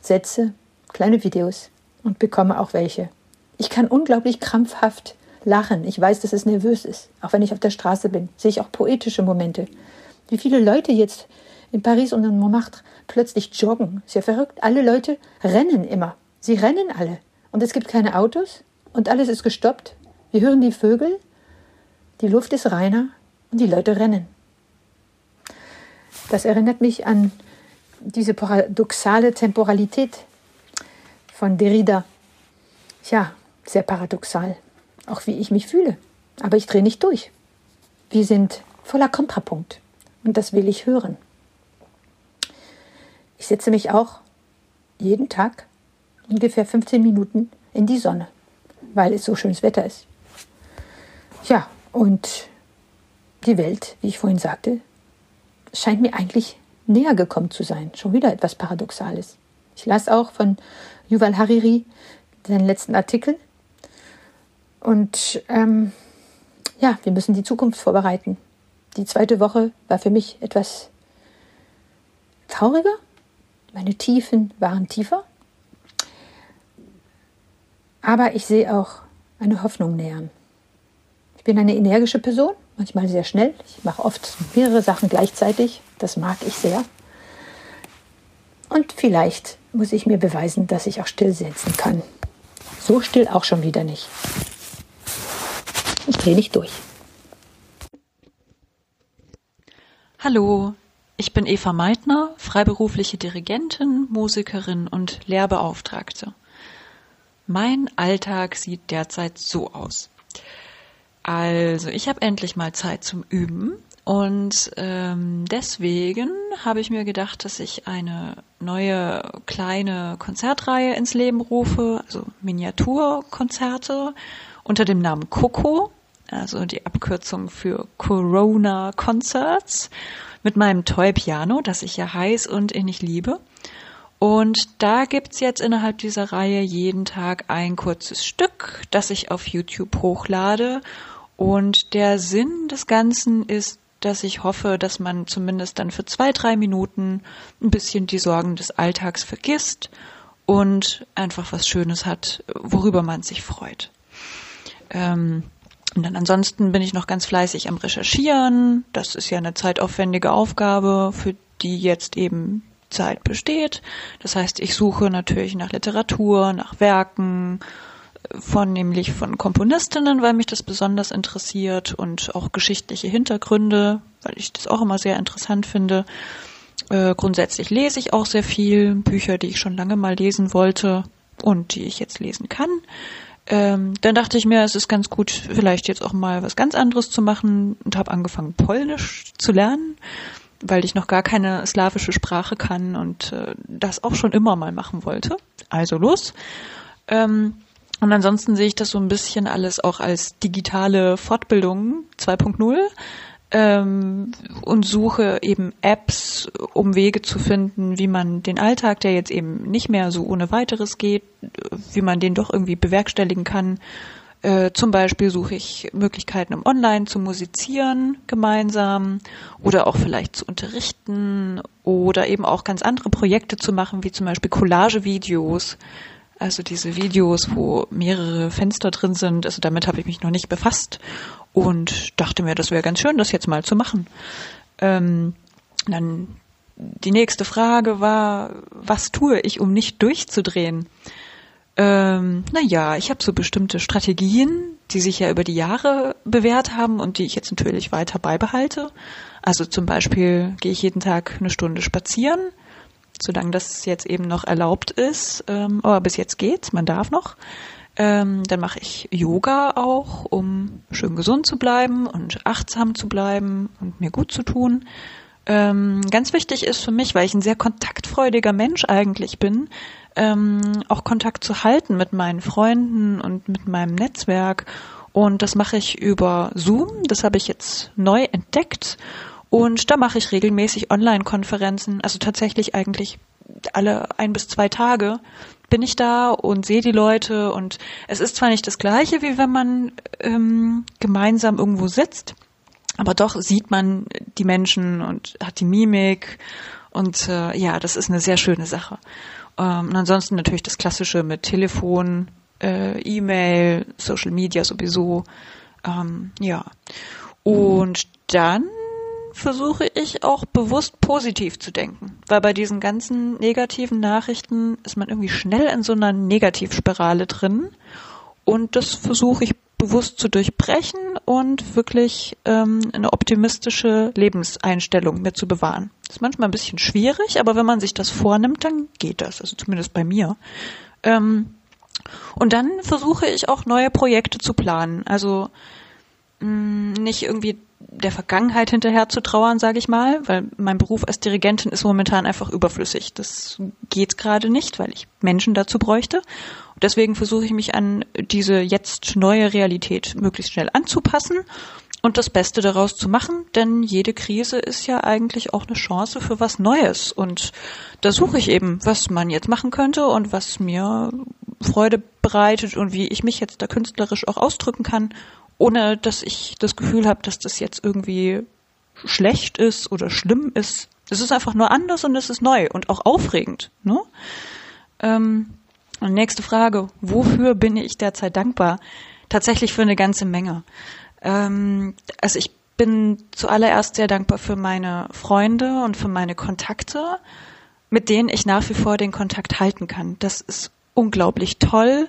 Sätze, kleine Videos und bekomme auch welche. Ich kann unglaublich krampfhaft lachen. Ich weiß, dass es nervös ist. Auch wenn ich auf der Straße bin, sehe ich auch poetische Momente. Wie viele Leute jetzt in Paris und in Montmartre plötzlich joggen. Ist ja verrückt. Alle Leute rennen immer. Sie rennen alle. Und es gibt keine Autos und alles ist gestoppt. Wir hören die Vögel, die Luft ist reiner und die Leute rennen. Das erinnert mich an diese paradoxale Temporalität von Derrida. Ja, sehr paradoxal, auch wie ich mich fühle. Aber ich drehe nicht durch. Wir sind voller Kontrapunkt und das will ich hören. Ich setze mich auch jeden Tag ungefähr 15 Minuten in die Sonne, weil es so schönes Wetter ist. Ja, und die Welt, wie ich vorhin sagte, scheint mir eigentlich näher gekommen zu sein. Schon wieder etwas Paradoxales. Ich las auch von Yuval Hariri seinen letzten Artikel. Und ähm, ja, wir müssen die Zukunft vorbereiten. Die zweite Woche war für mich etwas trauriger. Meine Tiefen waren tiefer. Aber ich sehe auch eine Hoffnung nähern. Ich bin eine energische Person, manchmal sehr schnell. Ich mache oft mehrere Sachen gleichzeitig. Das mag ich sehr. Und vielleicht muss ich mir beweisen, dass ich auch still sitzen kann. So still auch schon wieder nicht. Ich drehe nicht durch. Hallo, ich bin Eva Meitner, freiberufliche Dirigentin, Musikerin und Lehrbeauftragte. Mein Alltag sieht derzeit so aus. Also, ich habe endlich mal Zeit zum Üben und ähm, deswegen habe ich mir gedacht, dass ich eine neue kleine Konzertreihe ins Leben rufe, also Miniaturkonzerte unter dem Namen Coco, also die Abkürzung für Corona Concerts, mit meinem Toy Piano, das ich ja heiß und innig liebe. Und da gibt's jetzt innerhalb dieser Reihe jeden Tag ein kurzes Stück, das ich auf YouTube hochlade. Und der Sinn des Ganzen ist dass ich hoffe, dass man zumindest dann für zwei, drei Minuten ein bisschen die Sorgen des Alltags vergisst und einfach was Schönes hat, worüber man sich freut. Ähm, und dann ansonsten bin ich noch ganz fleißig am Recherchieren. Das ist ja eine zeitaufwendige Aufgabe, für die jetzt eben Zeit besteht. Das heißt, ich suche natürlich nach Literatur, nach Werken, vornehmlich von Komponistinnen, weil mich das besonders interessiert und auch geschichtliche Hintergründe, weil ich das auch immer sehr interessant finde. Äh, grundsätzlich lese ich auch sehr viel Bücher, die ich schon lange mal lesen wollte und die ich jetzt lesen kann. Ähm, dann dachte ich mir, es ist ganz gut, vielleicht jetzt auch mal was ganz anderes zu machen und habe angefangen, Polnisch zu lernen, weil ich noch gar keine slawische Sprache kann und äh, das auch schon immer mal machen wollte. Also los. Ähm, und ansonsten sehe ich das so ein bisschen alles auch als digitale Fortbildung 2.0 ähm, und suche eben Apps, um Wege zu finden, wie man den Alltag, der jetzt eben nicht mehr so ohne weiteres geht, wie man den doch irgendwie bewerkstelligen kann. Äh, zum Beispiel suche ich Möglichkeiten, um online zu musizieren gemeinsam oder auch vielleicht zu unterrichten oder eben auch ganz andere Projekte zu machen, wie zum Beispiel Collagevideos also diese Videos, wo mehrere Fenster drin sind, also damit habe ich mich noch nicht befasst und dachte mir, das wäre ganz schön, das jetzt mal zu machen. Ähm, dann die nächste Frage war, was tue ich, um nicht durchzudrehen? Ähm, naja, ich habe so bestimmte Strategien, die sich ja über die Jahre bewährt haben und die ich jetzt natürlich weiter beibehalte. Also zum Beispiel gehe ich jeden Tag eine Stunde spazieren solange das jetzt eben noch erlaubt ist. Ähm, aber bis jetzt geht's, man darf noch. Ähm, dann mache ich Yoga auch, um schön gesund zu bleiben und achtsam zu bleiben und mir gut zu tun. Ähm, ganz wichtig ist für mich, weil ich ein sehr kontaktfreudiger Mensch eigentlich bin, ähm, auch Kontakt zu halten mit meinen Freunden und mit meinem Netzwerk. Und das mache ich über Zoom. Das habe ich jetzt neu entdeckt. Und da mache ich regelmäßig Online-Konferenzen, also tatsächlich eigentlich alle ein bis zwei Tage bin ich da und sehe die Leute und es ist zwar nicht das gleiche, wie wenn man ähm, gemeinsam irgendwo sitzt, aber doch sieht man die Menschen und hat die Mimik und äh, ja, das ist eine sehr schöne Sache. Ähm, und ansonsten natürlich das Klassische mit Telefon, äh, E-Mail, Social Media sowieso. Ähm, ja. Und dann versuche ich auch bewusst positiv zu denken, weil bei diesen ganzen negativen Nachrichten ist man irgendwie schnell in so einer Negativspirale drin und das versuche ich bewusst zu durchbrechen und wirklich ähm, eine optimistische Lebenseinstellung mir zu bewahren. Das ist manchmal ein bisschen schwierig, aber wenn man sich das vornimmt, dann geht das, also zumindest bei mir. Ähm, und dann versuche ich auch neue Projekte zu planen. Also mh, mm, nicht irgendwie der Vergangenheit hinterher zu trauern, sage ich mal, weil mein Beruf als Dirigentin ist momentan einfach überflüssig. Das geht gerade nicht, weil ich Menschen dazu bräuchte. Und deswegen versuche ich mich an diese jetzt neue Realität möglichst schnell anzupassen und das Beste daraus zu machen, denn jede Krise ist ja eigentlich auch eine Chance für was Neues. Und da suche ich eben, was man jetzt machen könnte und was mir Freude bereitet und wie ich mich jetzt da künstlerisch auch ausdrücken kann ohne dass ich das Gefühl habe, dass das jetzt irgendwie schlecht ist oder schlimm ist. Es ist einfach nur anders und es ist neu und auch aufregend. Ne? Ähm, und nächste Frage, wofür bin ich derzeit dankbar? Tatsächlich für eine ganze Menge. Ähm, also ich bin zuallererst sehr dankbar für meine Freunde und für meine Kontakte, mit denen ich nach wie vor den Kontakt halten kann. Das ist unglaublich toll.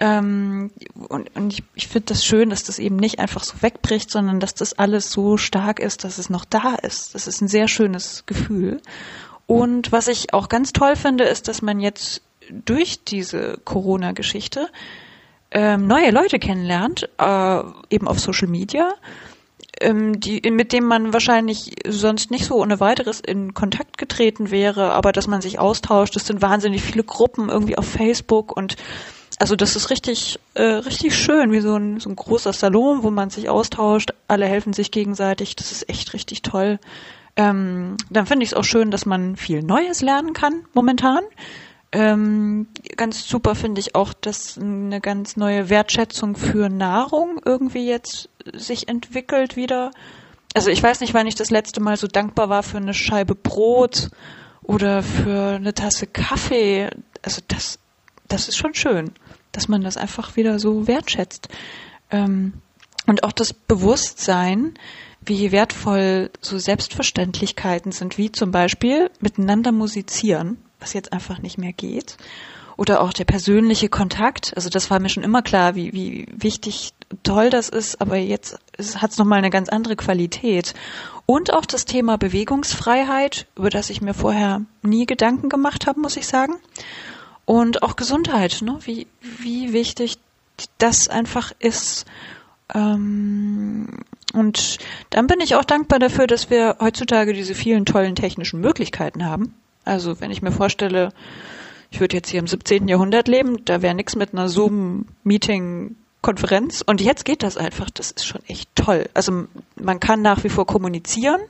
Ähm, und, und ich, ich finde das schön, dass das eben nicht einfach so wegbricht, sondern dass das alles so stark ist, dass es noch da ist. Das ist ein sehr schönes Gefühl. Und was ich auch ganz toll finde, ist, dass man jetzt durch diese Corona-Geschichte ähm, neue Leute kennenlernt, äh, eben auf Social Media, ähm, die, mit denen man wahrscheinlich sonst nicht so ohne weiteres in Kontakt getreten wäre, aber dass man sich austauscht. Es sind wahnsinnig viele Gruppen irgendwie auf Facebook und also das ist richtig, äh, richtig schön, wie so ein, so ein großer Salon, wo man sich austauscht, alle helfen sich gegenseitig. Das ist echt richtig toll. Ähm, dann finde ich es auch schön, dass man viel Neues lernen kann momentan. Ähm, ganz super finde ich auch, dass eine ganz neue Wertschätzung für Nahrung irgendwie jetzt sich entwickelt wieder. Also ich weiß nicht, wann ich das letzte Mal so dankbar war für eine Scheibe Brot oder für eine Tasse Kaffee. Also das, das ist schon schön dass man das einfach wieder so wertschätzt. Ähm, und auch das Bewusstsein, wie wertvoll so Selbstverständlichkeiten sind, wie zum Beispiel miteinander musizieren, was jetzt einfach nicht mehr geht. Oder auch der persönliche Kontakt. Also das war mir schon immer klar, wie, wie wichtig, toll das ist, aber jetzt hat es nochmal eine ganz andere Qualität. Und auch das Thema Bewegungsfreiheit, über das ich mir vorher nie Gedanken gemacht habe, muss ich sagen. Und auch Gesundheit, ne? wie, wie wichtig das einfach ist. Ähm, und dann bin ich auch dankbar dafür, dass wir heutzutage diese vielen tollen technischen Möglichkeiten haben. Also wenn ich mir vorstelle, ich würde jetzt hier im 17. Jahrhundert leben, da wäre nichts mit einer Zoom-Meeting-Konferenz. Und jetzt geht das einfach. Das ist schon echt toll. Also man kann nach wie vor kommunizieren.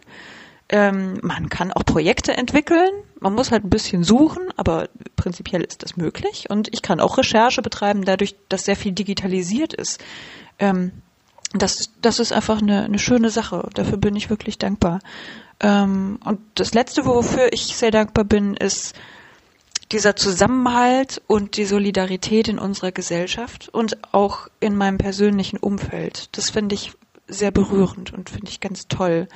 Ähm, man kann auch Projekte entwickeln. Man muss halt ein bisschen suchen, aber prinzipiell ist das möglich. Und ich kann auch Recherche betreiben, dadurch, dass sehr viel digitalisiert ist. Ähm, das, das ist einfach eine, eine schöne Sache. Dafür bin ich wirklich dankbar. Ähm, und das Letzte, wofür ich sehr dankbar bin, ist dieser Zusammenhalt und die Solidarität in unserer Gesellschaft und auch in meinem persönlichen Umfeld. Das finde ich sehr berührend und finde ich ganz toll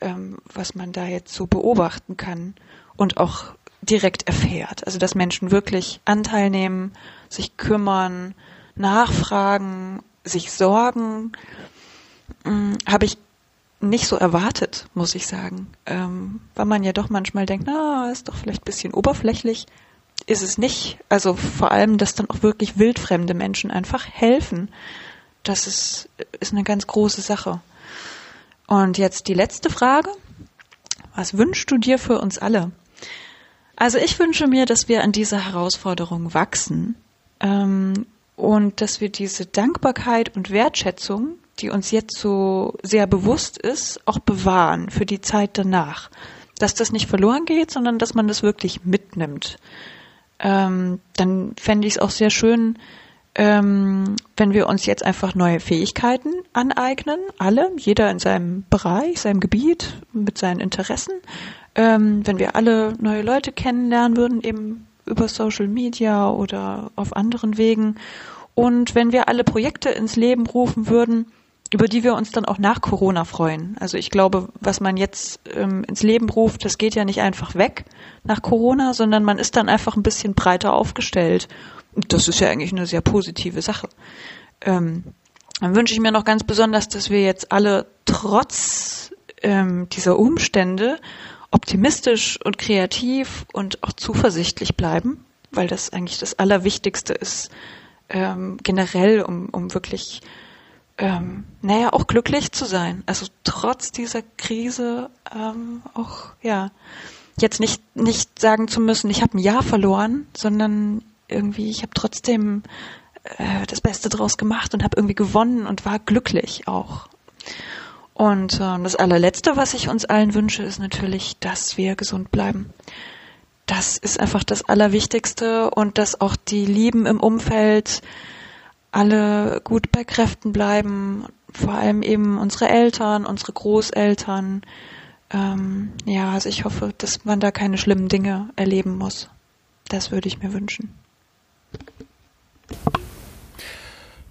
ähm, was man da jetzt so beobachten kann und auch direkt erfährt. Also dass Menschen wirklich Anteil nehmen, sich kümmern, nachfragen, sich sorgen, ähm, habe ich nicht so erwartet, muss ich sagen. Ähm, weil man ja doch manchmal denkt, na, ist doch vielleicht ein bisschen oberflächlich. Ist es nicht. Also vor allem, dass dann auch wirklich wildfremde Menschen einfach helfen. Das ist, ist eine ganz große Sache. Und jetzt die letzte Frage. Was wünschst du dir für uns alle? Also ich wünsche mir, dass wir an dieser Herausforderung wachsen ähm, und dass wir diese Dankbarkeit und Wertschätzung, die uns jetzt so sehr bewusst ist, auch bewahren für die Zeit danach. Dass das nicht verloren geht, sondern dass man das wirklich mitnimmt. Ähm, dann fände ich es auch sehr schön, ähm, wenn wir uns jetzt einfach neue Fähigkeiten aneignen, alle, jeder in seinem Bereich, seinem Gebiet, mit seinen Interessen, ähm, wenn wir alle neue Leute kennenlernen würden, eben über Social Media oder auf anderen Wegen. Und wenn wir alle Projekte ins Leben rufen würden, über die wir uns dann auch nach Corona freuen. Also ich glaube, was man jetzt ähm, ins Leben ruft, das geht ja nicht einfach weg nach Corona, sondern man ist dann einfach ein bisschen breiter aufgestellt. Und das ist ja eigentlich eine sehr positive Sache. Ähm, dann wünsche ich mir noch ganz besonders, dass wir jetzt alle trotz ähm, dieser Umstände optimistisch und kreativ und auch zuversichtlich bleiben, weil das eigentlich das Allerwichtigste ist, ähm, generell, um, um wirklich, ähm, naja, auch glücklich zu sein. Also trotz dieser Krise ähm, auch, ja, jetzt nicht, nicht sagen zu müssen, ich habe ein Jahr verloren, sondern irgendwie, ich habe trotzdem äh, das Beste draus gemacht und habe irgendwie gewonnen und war glücklich auch. Und äh, das allerletzte, was ich uns allen wünsche, ist natürlich, dass wir gesund bleiben. Das ist einfach das Allerwichtigste und dass auch die Lieben im Umfeld alle gut bei Kräften bleiben, vor allem eben unsere Eltern, unsere Großeltern. Ähm, ja, also ich hoffe, dass man da keine schlimmen Dinge erleben muss. Das würde ich mir wünschen.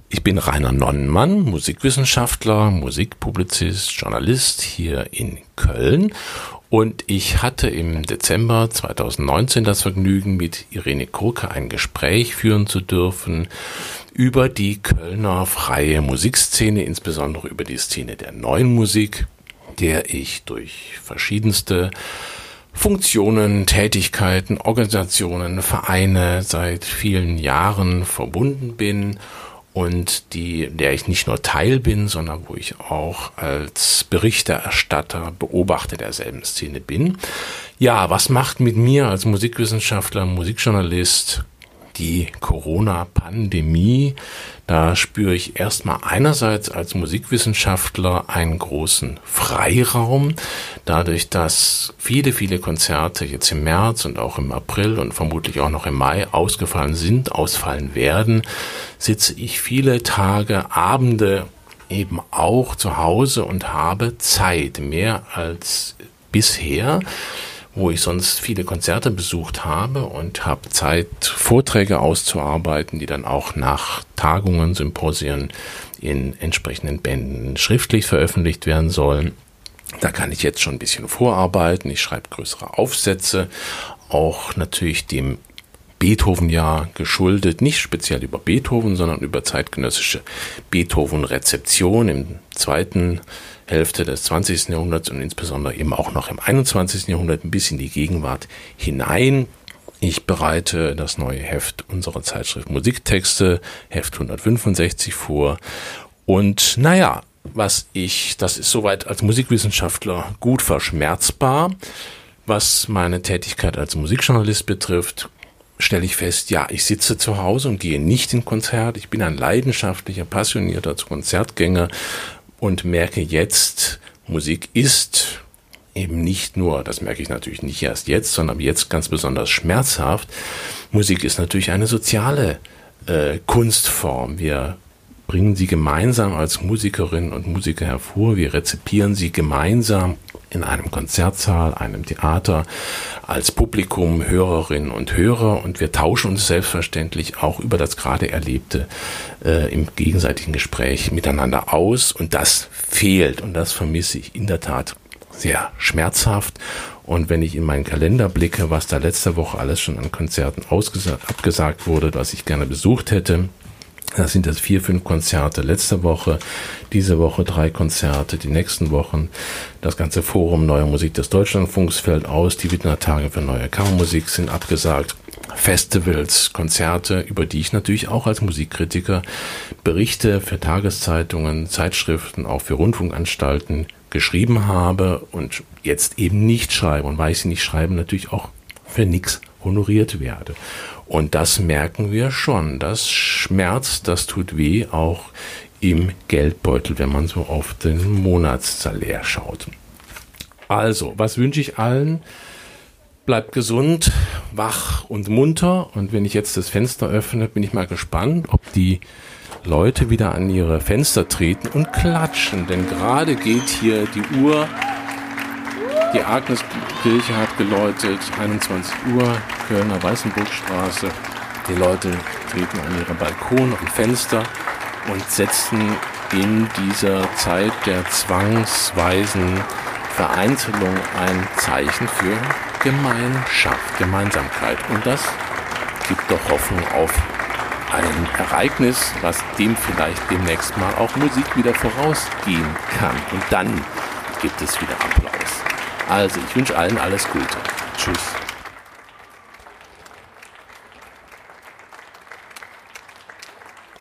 Ich bin Rainer Nonnenmann, Musikwissenschaftler, Musikpublizist, Journalist hier in Köln. Und ich hatte im Dezember 2019 das Vergnügen, mit Irene Kurke ein Gespräch führen zu dürfen über die Kölner freie Musikszene, insbesondere über die Szene der neuen Musik, der ich durch verschiedenste Funktionen, Tätigkeiten, Organisationen, Vereine seit vielen Jahren verbunden bin und die, der ich nicht nur Teil bin, sondern wo ich auch als Berichterstatter, Beobachter derselben Szene bin. Ja, was macht mit mir als Musikwissenschaftler, Musikjournalist die Corona-Pandemie? Da spüre ich erstmal einerseits als Musikwissenschaftler einen großen Freiraum, dadurch, dass viele, viele Konzerte jetzt im März und auch im April und vermutlich auch noch im Mai ausgefallen sind, ausfallen werden, sitze ich viele Tage, Abende eben auch zu Hause und habe Zeit, mehr als bisher wo ich sonst viele Konzerte besucht habe und habe Zeit, Vorträge auszuarbeiten, die dann auch nach Tagungen, Symposien in entsprechenden Bänden schriftlich veröffentlicht werden sollen. Da kann ich jetzt schon ein bisschen vorarbeiten. Ich schreibe größere Aufsätze, auch natürlich dem Beethoven-Jahr geschuldet, nicht speziell über Beethoven, sondern über zeitgenössische Beethoven-Rezeption im zweiten Hälfte des 20. Jahrhunderts und insbesondere eben auch noch im 21. Jahrhundert ein bisschen die Gegenwart hinein. Ich bereite das neue Heft unserer Zeitschrift Musiktexte, Heft 165 vor. Und naja, was ich, das ist soweit als Musikwissenschaftler gut verschmerzbar. Was meine Tätigkeit als Musikjournalist betrifft, stelle ich fest, ja, ich sitze zu Hause und gehe nicht in Konzert. Ich bin ein leidenschaftlicher, passionierter Konzertgänger und merke jetzt, Musik ist eben nicht nur, das merke ich natürlich nicht erst jetzt, sondern jetzt ganz besonders schmerzhaft. Musik ist natürlich eine soziale äh, Kunstform. Wir bringen sie gemeinsam als Musikerinnen und Musiker hervor. Wir rezipieren sie gemeinsam in einem Konzertsaal, einem Theater, als Publikum, Hörerinnen und Hörer. Und wir tauschen uns selbstverständlich auch über das gerade Erlebte äh, im gegenseitigen Gespräch miteinander aus. Und das fehlt. Und das vermisse ich in der Tat sehr schmerzhaft. Und wenn ich in meinen Kalender blicke, was da letzte Woche alles schon an Konzerten abgesagt wurde, was ich gerne besucht hätte, Das sind jetzt vier, fünf Konzerte letzte Woche, diese Woche drei Konzerte, die nächsten Wochen. Das ganze Forum Neuer Musik des Deutschlandfunks fällt aus. Die Wiener Tage für neue Kammermusik sind abgesagt. Festivals, Konzerte, über die ich natürlich auch als Musikkritiker Berichte für Tageszeitungen, Zeitschriften, auch für Rundfunkanstalten geschrieben habe und jetzt eben nicht schreibe. Und weil ich sie nicht schreibe, natürlich auch für nichts honoriert werde. Und das merken wir schon. Das schmerzt, das tut weh, auch im Geldbeutel, wenn man so auf den Monatssalär schaut. Also, was wünsche ich allen? Bleibt gesund, wach und munter. Und wenn ich jetzt das Fenster öffne, bin ich mal gespannt, ob die Leute wieder an ihre Fenster treten und klatschen. Denn gerade geht hier die Uhr die Agneskirche hat geläutet, 21 Uhr, Kölner Weißenburgstraße. Die Leute treten an ihre Balkone und Fenster und setzen in dieser Zeit der zwangsweisen Vereinzelung ein Zeichen für Gemeinschaft, Gemeinsamkeit. Und das gibt doch Hoffnung auf ein Ereignis, was dem vielleicht demnächst mal auch Musik wieder vorausgehen kann. Und dann gibt es wieder Applaus. Also, ich wünsche allen alles Gute. Tschüss.